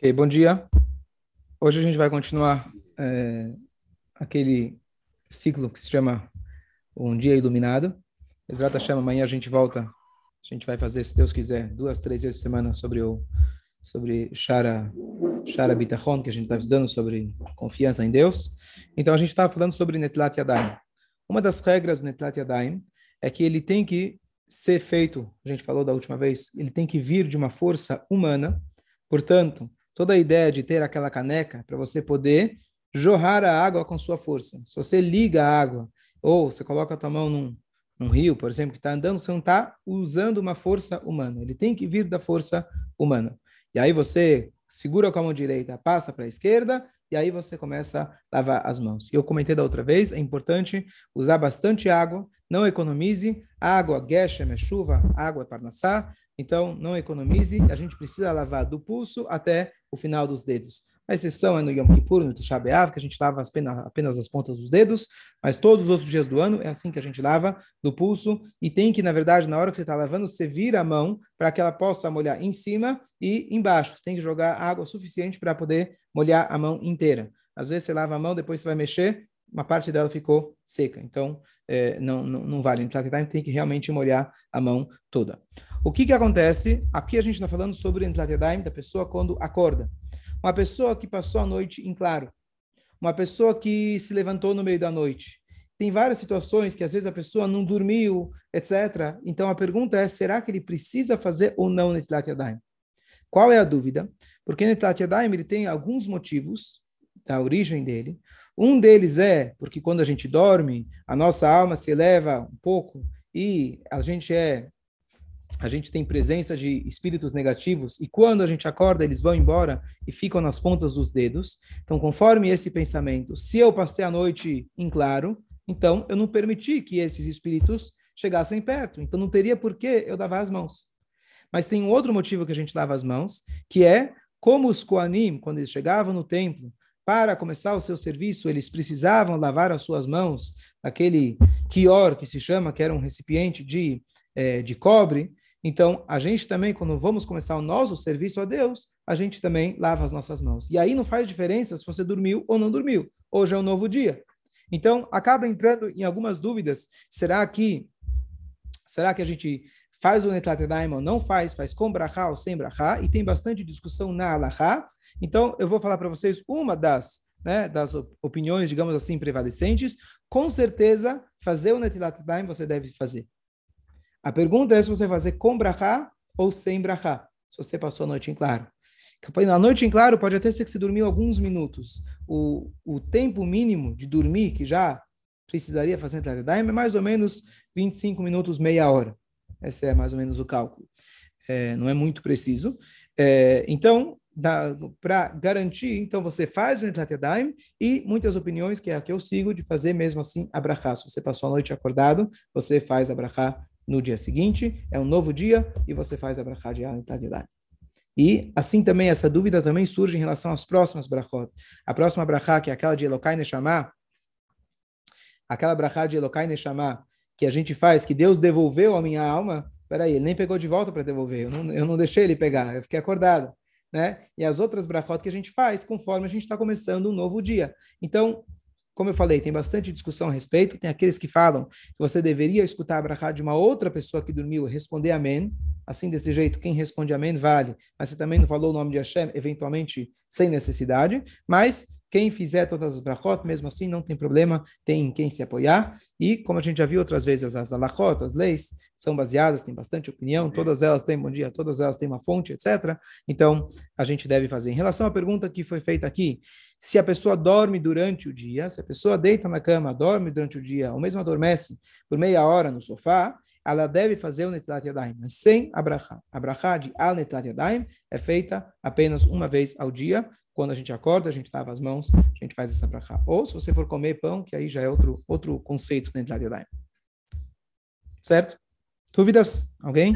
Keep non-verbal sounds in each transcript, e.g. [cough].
Ok, bom dia. Hoje a gente vai continuar é, aquele ciclo que se chama Um Dia Iluminado. Exata chama, amanhã a gente volta. A gente vai fazer, se Deus quiser, duas, três vezes por semana sobre o sobre Shara, Shara Bitachon, que a gente está estudando sobre confiança em Deus. Então a gente estava falando sobre Netlat Yadayim. Uma das regras do Netlat Yadayim é que ele tem que ser feito, a gente falou da última vez, ele tem que vir de uma força humana, portanto, toda a ideia de ter aquela caneca para você poder jorrar a água com sua força. Se você liga a água, ou você coloca a tua mão num, num rio, por exemplo, que está andando, você não está usando uma força humana. Ele tem que vir da força humana. E aí você segura com a mão direita, passa para a esquerda, e aí você começa a lavar as mãos. E eu comentei da outra vez, é importante usar bastante água, não economize. Água, geshem é chuva, água é parnassá, então não economize. A gente precisa lavar do pulso até o final dos dedos. A exceção é no Yom Kippur, no Tisha B'Av, que a gente lava apenas, apenas as pontas dos dedos, mas todos os outros dias do ano é assim que a gente lava do pulso. E tem que, na verdade, na hora que você está lavando, você vira a mão para que ela possa molhar em cima e embaixo. Você tem que jogar água suficiente para poder molhar a mão inteira. Às vezes você lava a mão, depois você vai mexer, uma parte dela ficou seca. Então, é, não, não, não vale. Então, tem que realmente molhar a mão toda. O que, que acontece? Aqui a gente está falando sobre o da pessoa quando acorda. Uma pessoa que passou a noite em claro. Uma pessoa que se levantou no meio da noite. Tem várias situações que às vezes a pessoa não dormiu, etc. Então a pergunta é: será que ele precisa fazer ou não Netilat Yadayim? Qual é a dúvida? Porque Netilat Yadayim ele tem alguns motivos da origem dele. Um deles é porque quando a gente dorme, a nossa alma se eleva um pouco e a gente é a gente tem presença de espíritos negativos e quando a gente acorda eles vão embora e ficam nas pontas dos dedos. Então, conforme esse pensamento, se eu passei a noite em claro, então eu não permiti que esses espíritos chegassem perto. Então não teria por que eu lavar as mãos. Mas tem um outro motivo que a gente lava as mãos, que é como os Koanim, quando eles chegavam no templo para começar o seu serviço, eles precisavam lavar as suas mãos naquele kior que se chama, que era um recipiente de, é, de cobre, então, a gente também, quando vamos começar o nosso serviço a Deus, a gente também lava as nossas mãos. E aí não faz diferença se você dormiu ou não dormiu. Hoje é um novo dia. Então, acaba entrando em algumas dúvidas. Será que será que a gente faz o Netlat ou não faz? Faz com brachá ou sem brachá? E tem bastante discussão na alahá. Então, eu vou falar para vocês uma das, né, das opiniões, digamos assim, prevalecentes. Com certeza, fazer o Netlat você deve fazer. A pergunta é se você fazer com brachá ou sem brachá, se você passou a noite em claro. Na noite em claro, pode até ser que você dormiu alguns minutos. O, o tempo mínimo de dormir, que já precisaria fazer Tlatadaim, é mais ou menos 25 minutos, meia hora. Esse é mais ou menos o cálculo. É, não é muito preciso. É, então, para garantir, então você faz o Netlatadaim e muitas opiniões, que é a que eu sigo, de fazer mesmo assim a Se você passou a noite acordado, você faz a no dia seguinte, é um novo dia e você faz a brachá de Alentadilad. E assim também, essa dúvida também surge em relação às próximas brachot. A próxima brachá, que é aquela de Elokai Neshama, aquela brachá de Elokai Neshama, que a gente faz, que Deus devolveu a minha alma, peraí, ele nem pegou de volta para devolver, eu não, eu não deixei ele pegar, eu fiquei acordado. Né? E as outras brachot que a gente faz conforme a gente está começando um novo dia. Então, como eu falei, tem bastante discussão a respeito. Tem aqueles que falam que você deveria escutar a brachá de uma outra pessoa que dormiu e responder amém. Assim, desse jeito, quem responde amém vale. Mas você também não falou o nome de Hashem, eventualmente sem necessidade. Mas quem fizer todas as brachot, mesmo assim, não tem problema, tem quem se apoiar. E, como a gente já viu outras vezes, as alachot, as leis, são baseadas, tem bastante opinião, todas elas têm bom dia, todas elas têm uma fonte, etc. Então, a gente deve fazer. Em relação à pergunta que foi feita aqui, se a pessoa dorme durante o dia, se a pessoa deita na cama, dorme durante o dia, ou mesmo adormece por meia hora no sofá, ela deve fazer o Netilat Yadayim, mas sem a brachá. A brachá de Al Netilat Yadayim é feita apenas uma vez ao dia, quando a gente acorda, a gente lava as mãos, a gente faz essa brachá. Ou se você for comer pão, que aí já é outro, outro conceito do Netilat Yadayim. Certo? Dúvidas? Alguém?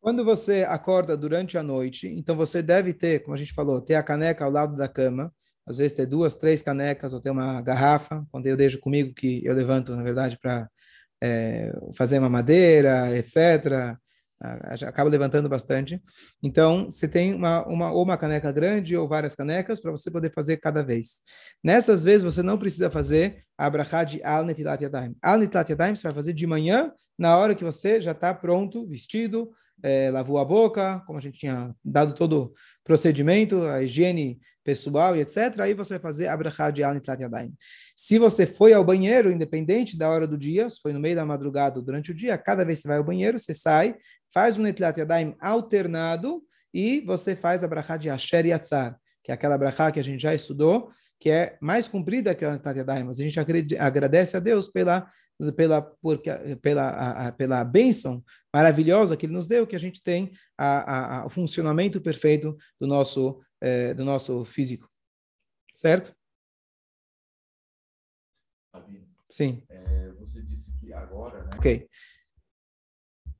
Quando você acorda durante a noite, então você deve ter, como a gente falou, ter a caneca ao lado da cama, às vezes ter duas, três canecas ou ter uma garrafa, quando eu deixo comigo que eu levanto, na verdade, para é, fazer uma madeira, etc. acaba levantando bastante. Então, você tem uma, uma, ou uma caneca grande ou várias canecas para você poder fazer cada vez. Nessas vezes, você não precisa fazer a brachá de Al Netilat Yadayim. Al Netilat Yadayim você vai fazer de manhã, na hora que você já está pronto, vestido, é, lavou a boca, como a gente tinha dado todo o procedimento, a higiene pessoal e etc. Aí você vai fazer a brachá de Al Netilat Yadayim. Se você foi ao banheiro, independente da hora do dia, se foi no meio da madrugada ou durante o dia, cada vez que você vai ao banheiro, você sai, faz o Netilat Yadayim alternado e você faz a brachá de Asher Yatzar, que é aquela brachá que a gente já estudou, que é mais comprida que a Netilat Yadayim, mas a gente agradece a Deus pela pela porque, pela a, a, pela bênção maravilhosa que ele nos deu, que a gente tem a, o funcionamento perfeito do nosso eh, do nosso físico, certo? Sim. É, você disse que agora, né? Ok.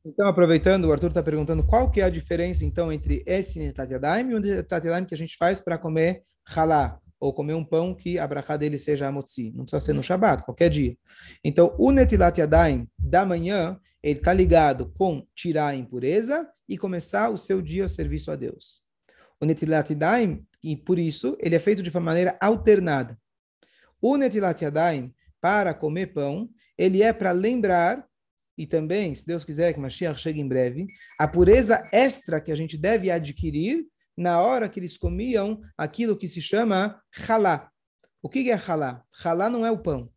Então, aproveitando, o Arthur está perguntando qual que é a diferença, então, entre esse Netat Yadayim e o Netat Yadayim que a gente faz para comer halá, ou comer um pão que a brachá dele seja amotzi. Não precisa ser no Shabat, qualquer dia. Então, o Netilat Yadayim da manhã, ele está ligado com tirar a impureza e começar o seu dia ao serviço a Deus. O Netilat Yadayim, e por isso, ele é feito de uma maneira alternada. O Netilat Yadayim, para comer pão, ele é para lembrar e também, se Deus quiser que Mashiach chegue em breve, a pureza extra que a gente deve adquirir na hora que eles comiam aquilo que se chama halá. O que é halá? Halá não é o pão.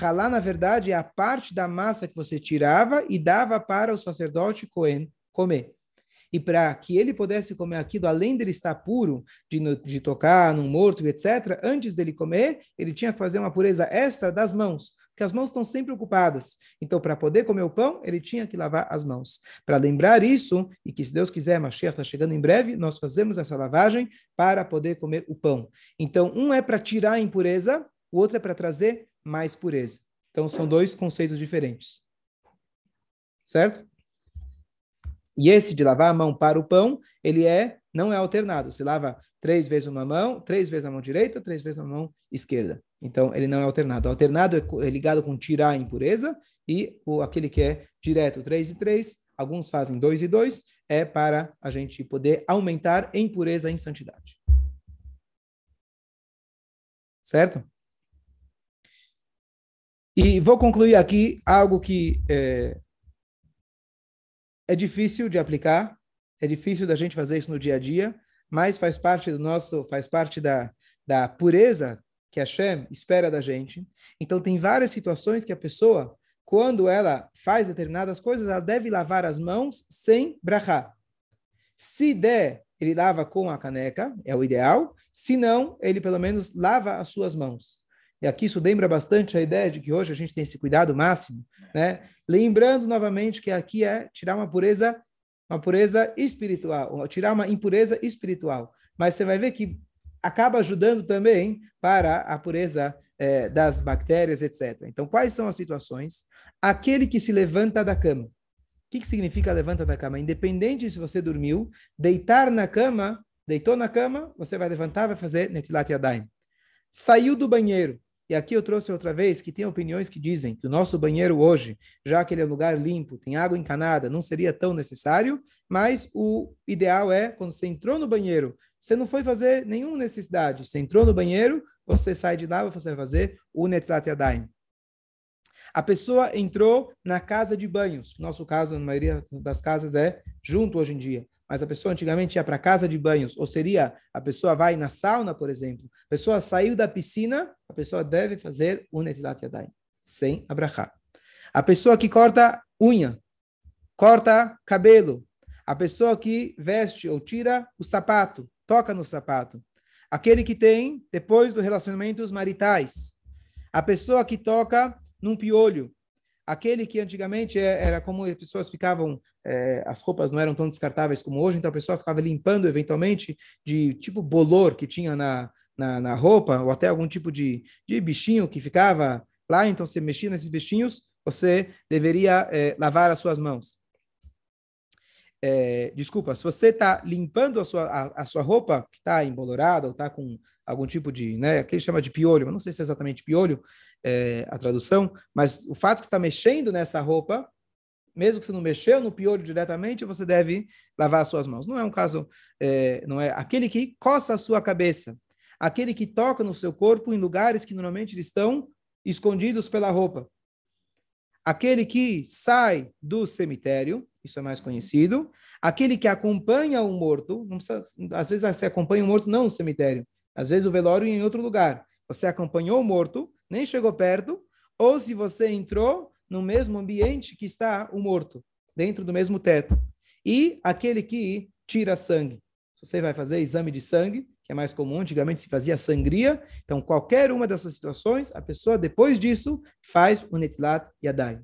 Halá, na verdade, é a parte da massa que você tirava e dava para o sacerdote Cohen comer. E para que ele pudesse comer aquilo, além dele estar puro, de, de tocar num morto, etc., antes dele comer, ele tinha que fazer uma pureza extra das mãos que as mãos estão sempre ocupadas. Então, para poder comer o pão, ele tinha que lavar as mãos. Para lembrar isso, e que se Deus quiser, Mashiach está chegando em breve, nós fazemos essa lavagem para poder comer o pão. Então, um é para tirar a impureza, o outro é para trazer mais pureza. Então, são dois conceitos diferentes. Certo? E esse de lavar a mão para o pão, ele é não é alternado. Você lava três vezes uma mão, três vezes a mão direita, três vezes a mão esquerda. Então, ele não é alternado. O alternado é, é ligado com tirar a impureza e o, aquele que é direto, três e três, alguns fazem dois e dois, é para a gente poder aumentar em pureza e em santidade. Certo? E vou concluir aqui algo que é, é difícil de aplicar, é difícil da gente fazer isso no dia a dia, mas faz parte do nosso, faz parte da, da pureza que a Hashem espera da gente. Então tem várias situações que a pessoa, quando ela faz determinadas coisas, ela deve lavar as mãos sem brachá. Se der, ele lava com a caneca, é o ideal. Se não, ele pelo menos lava as suas mãos. E aqui isso lembra bastante a ideia de que hoje a gente tem esse cuidado máximo, né? Lembrando novamente que aqui é tirar uma pureza uma pureza espiritual, tirar uma impureza espiritual. Mas você vai ver que acaba ajudando também para a pureza é, das bactérias, etc. Então, quais são as situações? Aquele que se levanta da cama. O que, que significa levanta da cama? Independente se você dormiu, deitar na cama, deitou na cama, você vai levantar, vai fazer netilat yadayim. Saiu do banheiro, e aqui eu trouxe outra vez que tem opiniões que dizem que o nosso banheiro hoje, já que ele é um lugar limpo, tem água encanada, não seria tão necessário, mas o ideal é, quando você entrou no banheiro, você não foi fazer nenhuma necessidade, você entrou no banheiro, você sai de lá, você vai fazer o Netlat Yadayim. A pessoa entrou na casa de banhos, no nosso caso, na maioria das casas é junto hoje em dia. Mas a pessoa antigamente ia para casa de banhos, ou seria a pessoa vai na sauna, por exemplo, a pessoa saiu da piscina, a pessoa deve fazer o netilat yadayim, sem abrahar. A pessoa que corta unha, corta cabelo, a pessoa que veste ou tira o sapato, toca no sapato, aquele que tem, depois dos relacionamentos maritais, a pessoa que toca num piolho, aquele que antigamente é, era como as pessoas ficavam, é, as roupas não eram tão descartáveis como hoje, então a pessoa ficava limpando eventualmente de tipo bolor que tinha na, na, na roupa, ou até algum tipo de, de bichinho que ficava lá, então você mexia nesses bichinhos, você deveria é, lavar as suas mãos. É, desculpa, se você está limpando a sua, a, a sua roupa que está embolorada ou está com algum tipo de, né, que ele chama de piolho, mas não sei se é exatamente piolho é, a tradução, mas o fato que está mexendo nessa roupa, mesmo que você não mexeu no piolho diretamente, você deve lavar as suas mãos. Não é um caso, é, não é aquele que coça a sua cabeça, aquele que toca no seu corpo em lugares que normalmente estão escondidos pela roupa. Aquele que sai do cemitério, isso é mais conhecido. Aquele que acompanha o morto, precisa, às vezes você acompanha o morto não no cemitério, às vezes o velório em outro lugar. Você acompanhou o morto, nem chegou perto, ou se você entrou no mesmo ambiente que está o morto, dentro do mesmo teto. E aquele que tira sangue. Você vai fazer exame de sangue, que é mais comum, antigamente se fazia sangria. Então, qualquer uma dessas situações, a pessoa, depois disso, faz o netilat yadai.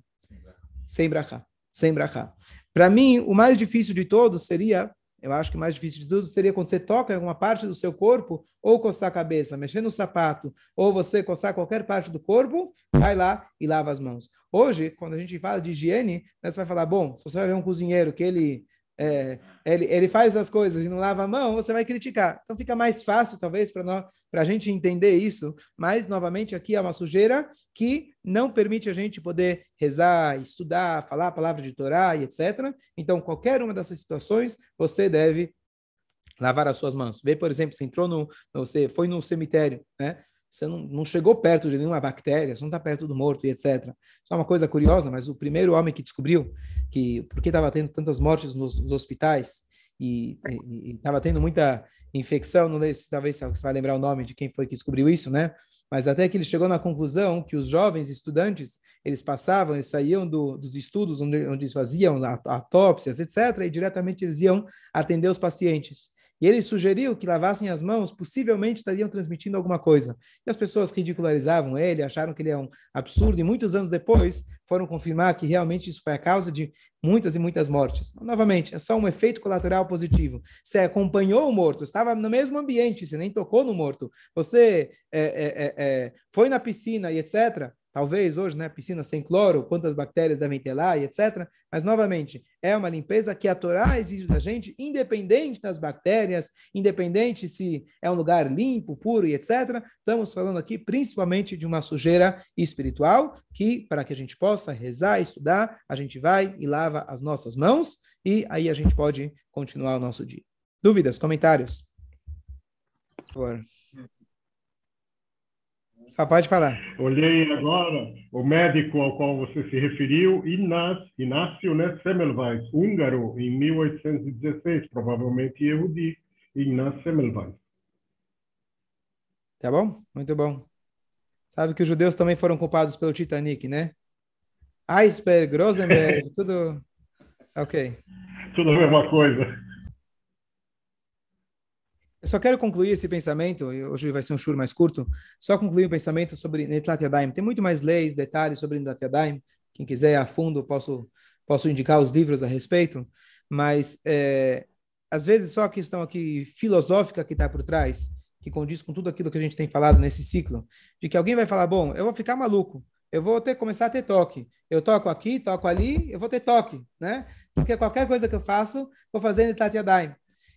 Sem brachá. Sem brachá. Para mim, o mais difícil de todos seria, eu acho que o mais difícil de tudo seria quando você toca em alguma parte do seu corpo, ou coçar a cabeça, mexer no sapato, ou você coçar qualquer parte do corpo, vai lá e lava as mãos. Hoje, quando a gente fala de higiene, né, você vai falar, bom, se você vai ver um cozinheiro que ele é, ele, ele faz as coisas e não lava a mão, você vai criticar. Então fica mais fácil, talvez, para a gente entender isso. Mas, novamente, aqui é uma sujeira que não permite a gente poder rezar, estudar, falar a palavra de Torá e etc. Então, qualquer uma dessas situações, você deve lavar as suas mãos. Vê, por exemplo, você entrou no, você foi no cemitério, né? Você não, não chegou perto de nenhuma bactéria, você não está perto do morto e etc. Só uma coisa curiosa, mas o primeiro homem que descobriu que por que estava tendo tantas mortes nos, nos hospitais e estava tendo muita infecção, não se talvez você vai lembrar o nome de quem foi que descobriu isso, né? Mas até que ele chegou na conclusão que os jovens estudantes, eles passavam, eles saíam do, dos estudos onde, onde eles faziam autópsias, etc., e diretamente eles iam atender os pacientes. E ele sugeriu que lavassem as mãos, possivelmente estariam transmitindo alguma coisa. E as pessoas ridicularizavam ele, acharam que ele é um absurdo, e muitos anos depois foram confirmar que realmente isso foi a causa de muitas e muitas mortes. Novamente, é só um efeito colateral positivo. Você acompanhou o morto, estava no mesmo ambiente, você nem tocou no morto, você é, é, é, foi na piscina e etc talvez hoje, né, piscina sem cloro, quantas bactérias devem ter lá e etc. Mas, novamente, é uma limpeza que a Torá exige da gente, independente das bactérias, independente se é um lugar limpo, puro e etc. Estamos falando aqui principalmente de uma sujeira espiritual, que para que a gente possa rezar, estudar, a gente vai e lava as nossas mãos e aí a gente pode continuar o nosso dia. Dúvidas, comentários? Por favor. Pode falar. Olhei agora o médico ao qual você se referiu, Inácio né, Semmelweis, húngaro, em 1816, provavelmente Yehudi, Inácio Semmelweis. Tá bom? Muito bom. Sabe que os judeus também foram culpados pelo Titanic, né? Iceberg, Rosenberg, [laughs] tudo... Ok. Tudo a mesma coisa. Eu só quero concluir esse pensamento, hoje vai ser um shur mais curto, só concluir o pensamento sobre Netlat Yadayim. Tem muito mais leis, detalhes sobre Netlat Yadayim. Quem quiser a fundo, posso, posso indicar os livros a respeito. Mas, é, às vezes, só a questão aqui filosófica que está por trás, que condiz com tudo aquilo que a gente tem falado nesse ciclo, de que alguém vai falar, bom, eu vou ficar maluco, eu vou ter começar a ter toque. Eu toco aqui, toco ali, eu vou ter toque, né? Porque qualquer coisa que eu faço, vou fazer Netlat Yadayim.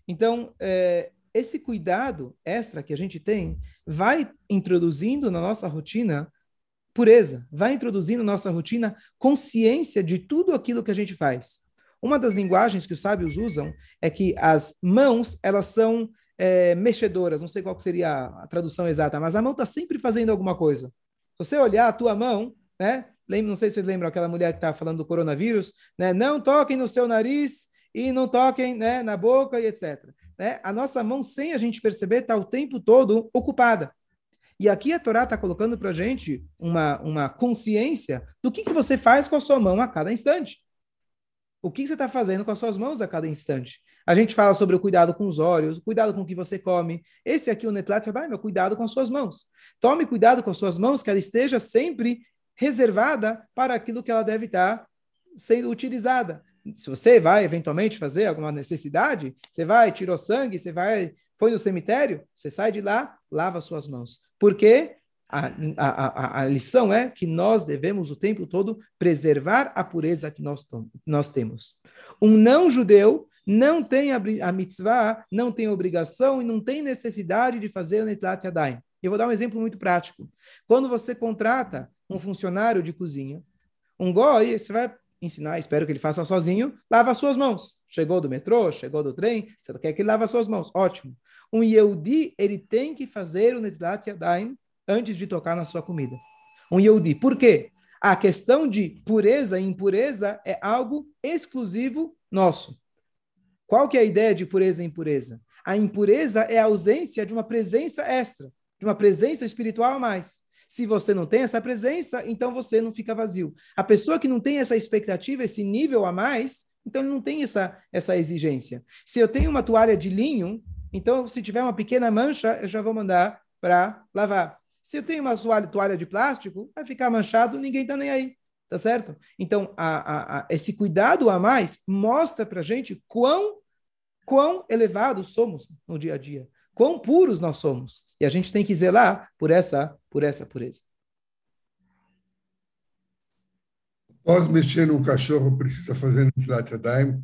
Então, é, esse cuidado extra que a gente tem vai introduzindo na nossa rotina pureza, vai introduzindo na nossa rotina consciência de tudo aquilo que a gente faz. Uma das linguagens que os sábios usam é que as mãos, elas são é, mexedoras, não sei qual seria a tradução exata, mas a mão está sempre fazendo alguma coisa. Se você olhar a tua mão, né? Lembra, não sei se vocês lembram aquela mulher que estava falando do coronavírus, né? Não toquem no seu nariz e não toquem né, na boca e etc né, a nossa mão, sem a gente perceber, está o tempo todo ocupada. E aqui a Torá está colocando para a gente uma, uma consciência do que, que você faz com a sua mão a cada instante. O que, que você está fazendo com as suas mãos a cada instante? A gente fala sobre o cuidado com os olhos, o cuidado com o que você come. Esse aqui, o Netlat, é meu cuidado com as suas mãos. Tome cuidado com as suas mãos, que ela esteja sempre reservada para aquilo que ela deve estar sendo utilizada se você vai eventualmente fazer alguma necessidade, você vai, tirou sangue, você vai, foi no cemitério, você sai de lá, lava suas mãos. Porque a, a, a, a lição é que nós devemos o tempo todo preservar a pureza que nós, nós temos. Um não-judeu não tem a, a mitzvah, não tem obrigação e não tem necessidade de fazer o Netlat Yadayim. Eu vou dar um exemplo muito prático. Quando você contrata um funcionário de cozinha, um goi, você vai ensinar, espero que ele faça sozinho, lava as suas mãos. Chegou do metrô, chegou do trem, você quer que ele lave as suas mãos. Ótimo. Um Yehudi, ele tem que fazer o Netilat Yadayim antes de tocar na sua comida. Um Yehudi. Por quê? A questão de pureza e impureza é algo exclusivo nosso. Qual que é a ideia de pureza e impureza? A impureza é a ausência de uma presença extra, de uma presença espiritual a mais. Se você não tem essa presença, então você não fica vazio. A pessoa que não tem essa expectativa, esse nível a mais, então não tem essa, essa exigência. Se eu tenho uma toalha de linho, então se tiver uma pequena mancha, eu já vou mandar para lavar. Se eu tenho uma toalha, toalha de plástico, vai ficar manchado, ninguém está nem aí. Tá certo? Então, a, a, a, esse cuidado a mais mostra para gente quão, quão elevados somos no dia a dia quão puros nós somos. E a gente tem que zelar por essa, por essa pureza. Após mexer no cachorro, precisa fazer Netilat Yadayim?